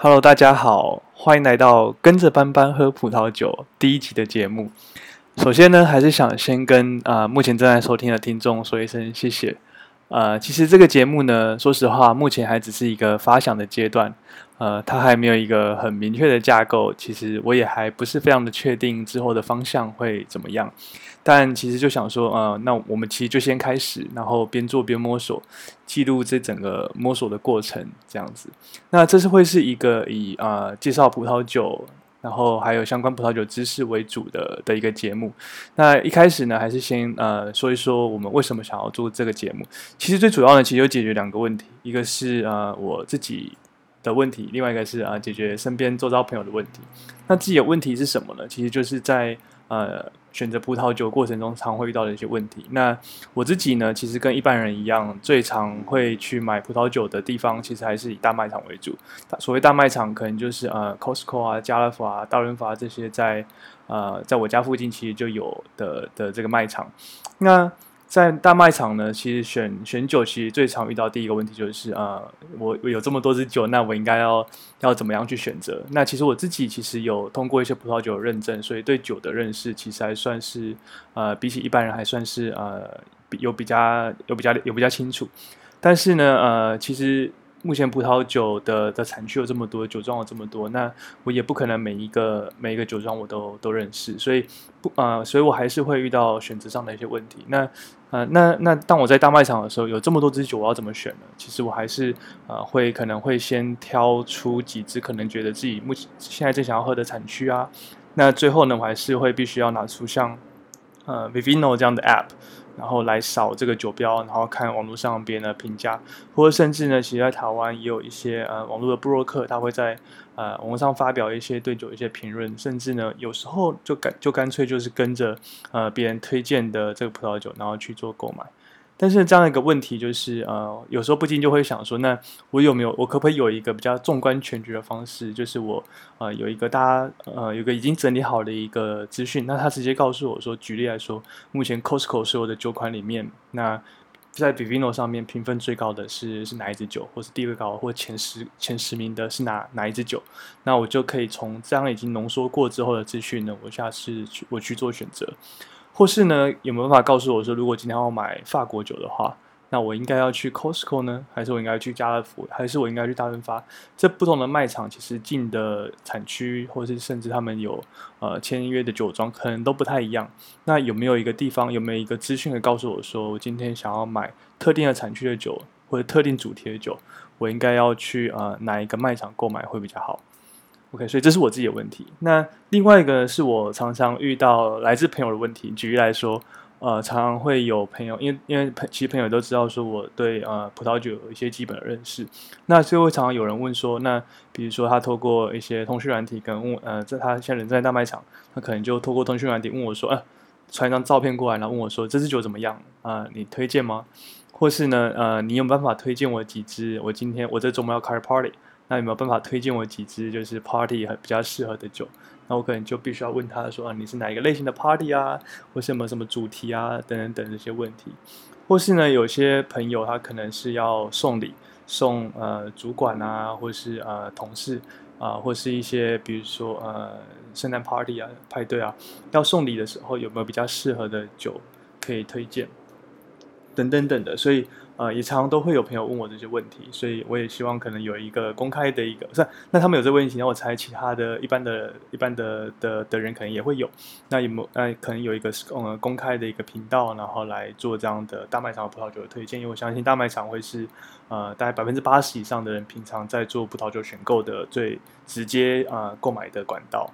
Hello，大家好，欢迎来到跟着班班喝葡萄酒第一集的节目。首先呢，还是想先跟啊目前正在收听的听众说一声谢谢。呃，其实这个节目呢，说实话，目前还只是一个发想的阶段，呃，它还没有一个很明确的架构。其实我也还不是非常的确定之后的方向会怎么样。但其实就想说，呃，那我们其实就先开始，然后边做边摸索，记录这整个摸索的过程，这样子。那这是会是一个以啊介绍葡萄酒。然后还有相关葡萄酒知识为主的的一个节目。那一开始呢，还是先呃说一说我们为什么想要做这个节目。其实最主要呢，其实就解决两个问题，一个是呃我自己的问题，另外一个是啊解决身边周遭朋友的问题。那自己的问题是什么呢？其实就是在呃。选择葡萄酒过程中常会遇到的一些问题。那我自己呢，其实跟一般人一样，最常会去买葡萄酒的地方，其实还是以大卖场为主。所谓大卖场，可能就是呃，Costco 啊、家乐福啊、大润发这些在呃，在我家附近其实就有的的这个卖场。那在大卖场呢，其实选选酒其实最常遇到第一个问题就是啊，我我有这么多支酒，那我应该要要怎么样去选择？那其实我自己其实有通过一些葡萄酒认证，所以对酒的认识其实还算是呃，比起一般人还算是呃有比较有比较有比较清楚。但是呢，呃，其实。目前葡萄酒的的产区有这么多，酒庄有这么多，那我也不可能每一个每一个酒庄我都都认识，所以不呃，所以我还是会遇到选择上的一些问题。那呃，那那当我在大卖场的时候，有这么多支酒，我要怎么选呢？其实我还是呃会可能会先挑出几支可能觉得自己目前现在最想要喝的产区啊。那最后呢，我还是会必须要拿出像呃 Vivino 这样的 App。然后来扫这个酒标，然后看网络上别人的评价，或者甚至呢，其实在台湾也有一些呃网络的布洛克，他会在呃网络上发表一些对酒一些评论，甚至呢有时候就干就干脆就是跟着呃别人推荐的这个葡萄酒，然后去做购买。但是这样一个问题就是，呃，有时候不禁就会想说，那我有没有，我可不可以有一个比较纵观全局的方式？就是我，呃，有一个大家，呃，有个已经整理好的一个资讯，那他直接告诉我说，举例来说，目前 Costco 所有的酒款里面，那在 Vivino 上面评分最高的是是哪一支酒，或是第二高，或前十前十名的是哪哪一支酒？那我就可以从这样已经浓缩过之后的资讯呢，我下次去我去做选择。或是呢，有没有办法告诉我说，如果今天要买法国酒的话，那我应该要去 Costco 呢，还是我应该去家乐福，还是我应该去大润发？这不同的卖场其实进的产区，或是甚至他们有呃签约的酒庄，可能都不太一样。那有没有一个地方，有没有一个资讯可以告诉我说，我今天想要买特定的产区的酒，或者特定主题的酒，我应该要去呃哪一个卖场购买会比较好？OK，所以这是我自己的问题。那另外一个是我常常遇到来自朋友的问题。举例来说，呃，常常会有朋友，因为因为朋其实朋友都知道说我对呃葡萄酒有一些基本的认识。那就会常常有人问说，那比如说他透过一些通讯软体跟问，呃，在他现在人在大卖场，他可能就透过通讯软体问我说，呃，传一张照片过来，然后问我说这支酒怎么样？啊，你推荐吗？或是呢，呃，你有办法推荐我几支？我今天我这周末要开 party。那有没有办法推荐我几支就是 party 很比较适合的酒？那我可能就必须要问他说啊，你是哪一个类型的 party 啊，或是有没有什么主题啊，等等等这些问题。或是呢，有些朋友他可能是要送礼，送呃主管啊，或是呃同事啊，或是一些比如说呃圣诞 party 啊派对啊，要送礼的时候有没有比较适合的酒可以推荐？等等等的，所以。呃，也常常都会有朋友问我这些问题，所以我也希望可能有一个公开的一个，是那他们有这个问题，那我猜其他的一般的、一般的的的人可能也会有，那有没有？呃，可能有一个呃公开的一个频道，然后来做这样的大卖场葡萄酒的推荐，因为我相信大卖场会是呃大概百分之八十以上的人平常在做葡萄酒选购的最直接啊购买的管道。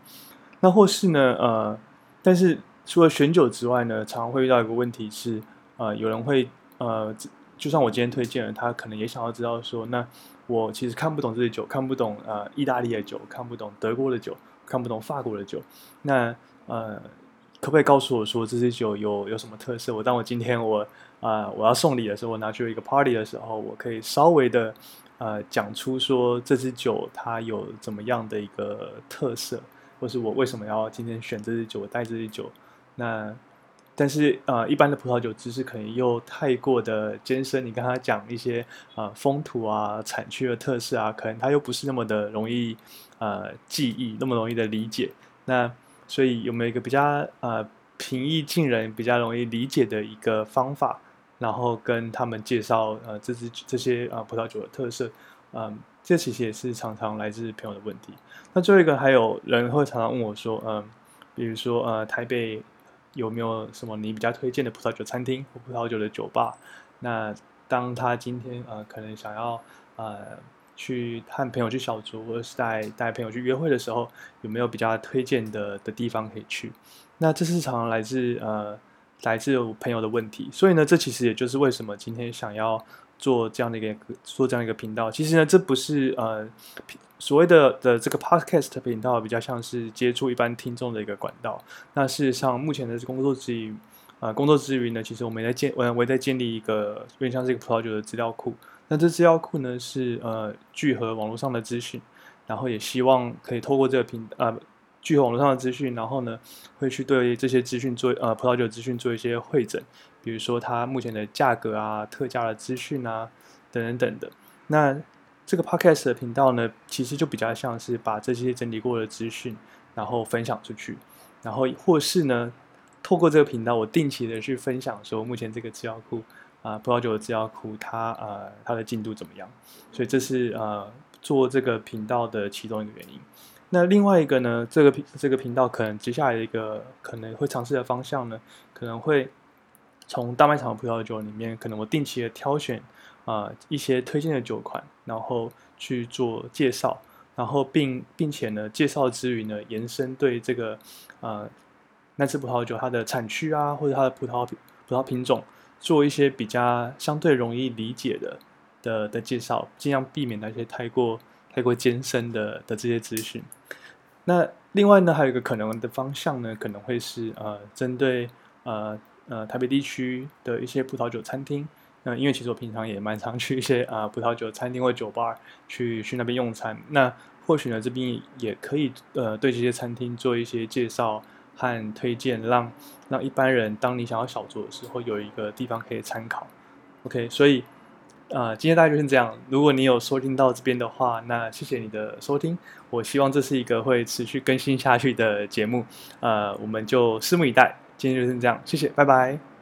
那或是呢，呃，但是除了选酒之外呢，常常会遇到一个问题是，呃，有人会呃。就算我今天推荐了，他可能也想要知道说，那我其实看不懂这些酒，看不懂呃意大利的酒，看不懂德国的酒，看不懂法国的酒，那呃可不可以告诉我说这支酒有有什么特色？我当我今天我啊我要送礼的时候，我拿去一个 party 的时候，我可以稍微的呃讲出说这支酒它有怎么样的一个特色，或是我为什么要今天选这支酒，我带这支酒，那但是呃，一般的葡萄酒知识可能又太过的艰深，你跟他讲一些呃风土啊、产区的特色啊，可能他又不是那么的容易呃记忆，那么容易的理解。那所以有没有一个比较呃平易近人、比较容易理解的一个方法，然后跟他们介绍呃这支这些呃葡萄酒的特色？嗯，这其实也是常常来自朋友的问题。那最后一个还有人会常常问我说，嗯，比如说呃台北。有没有什么你比较推荐的葡萄酒餐厅或葡萄酒的酒吧？那当他今天呃可能想要呃去和朋友去小酌，或者是带带朋友去约会的时候，有没有比较推荐的的地方可以去？那这是常常来自呃来自我朋友的问题。所以呢，这其实也就是为什么今天想要做这样的一个做这样一个频道。其实呢，这不是呃。所谓的的这个 podcast 频道比较像是接触一般听众的一个管道。那事实上，目前的工作之余，呃，工作之余呢，其实我们也在建，我我在建立一个有点像是一个葡萄酒的资料库。那这资料库呢，是呃聚合网络上的资讯，然后也希望可以透过这个频呃聚合网络上的资讯，然后呢，会去对这些资讯做呃葡萄酒资讯做一些会诊，比如说它目前的价格啊、特价的资讯啊等等等的。那这个 podcast 的频道呢，其实就比较像是把这些整理过的资讯，然后分享出去，然后或是呢，透过这个频道，我定期的去分享说，目前这个资料库啊，葡萄酒的资料库，它呃它的进度怎么样？所以这是呃做这个频道的其中一个原因。那另外一个呢，这个频这个频道可能接下来的一个可能会尝试的方向呢，可能会从大卖场的葡萄酒里面，可能我定期的挑选。啊，一些推荐的酒款，然后去做介绍，然后并并且呢，介绍之余呢，延伸对这个呃那支葡萄酒它的产区啊，或者它的葡萄葡萄品种，做一些比较相对容易理解的的的介绍，尽量避免那些太过太过艰深的的这些资讯。那另外呢，还有一个可能的方向呢，可能会是呃针对呃呃台北地区的一些葡萄酒餐厅。那因为其实我平常也蛮常去一些啊葡萄酒餐厅或酒吧去去那边用餐，那或许呢这边也可以呃对这些餐厅做一些介绍和推荐，让让一般人当你想要小酌的时候有一个地方可以参考。OK，所以啊今天大概就是这样。如果你有收听到这边的话，那谢谢你的收听。我希望这是一个会持续更新下去的节目，呃，我们就拭目以待。今天就是这样，谢谢，拜拜。